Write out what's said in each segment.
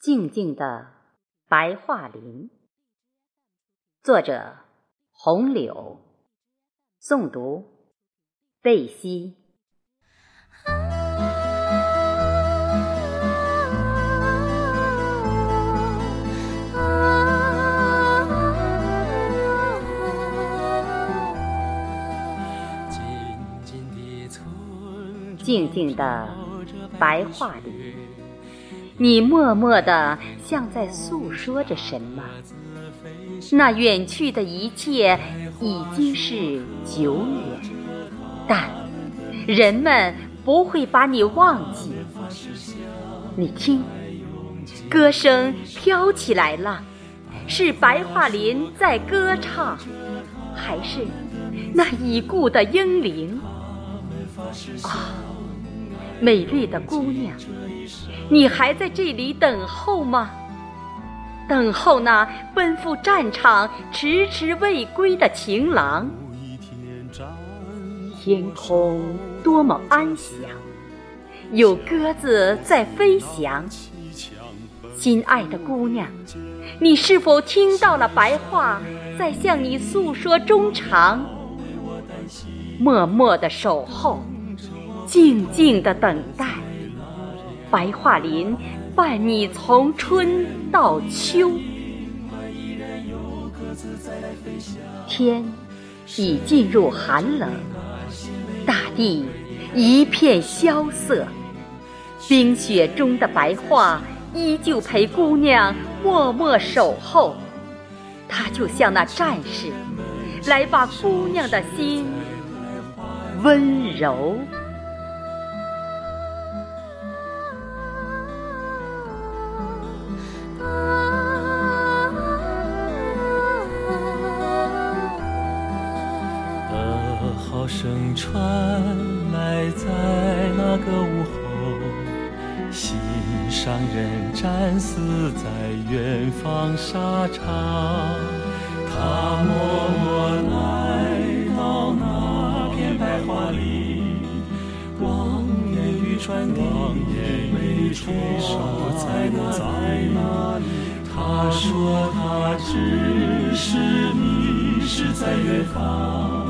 静静的白桦林，作者：红柳，诵读：贝西。静静的白桦林。你默默地像在诉说着什么？那远去的一切已经是久远，但人们不会把你忘记。你听，歌声飘起来了，是白桦林在歌唱，还是那已故的英灵？啊！美丽的姑娘，你还在这里等候吗？等候那奔赴战场、迟迟未归的情郎。天空多么安详，有鸽子在飞翔。心爱的姑娘，你是否听到了白桦在向你诉说衷肠？默默的守候。静静的等待，白桦林伴你从春到秋。天已进入寒冷，大地一片萧瑟，冰雪中的白桦依旧陪姑娘默默守候。它就像那战士，来把姑娘的心温柔。声传来，在那个午后，心上人战死在远方沙场。他默默来到那片白桦林，望眼欲穿的眉垂手在哪里？他说他只是迷失在远方。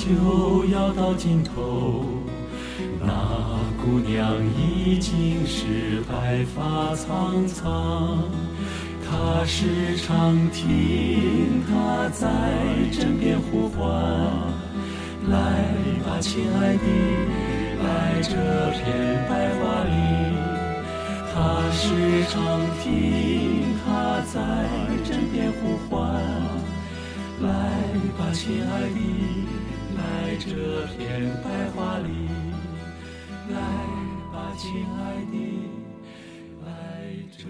就要到尽头。那姑娘已经是白发苍苍，她时常听她在枕边呼唤：“来吧，亲爱的，来这片白桦林。”她时常听她在枕边呼唤。来吧，亲爱的，在这片白桦林。来吧，亲爱的，来这。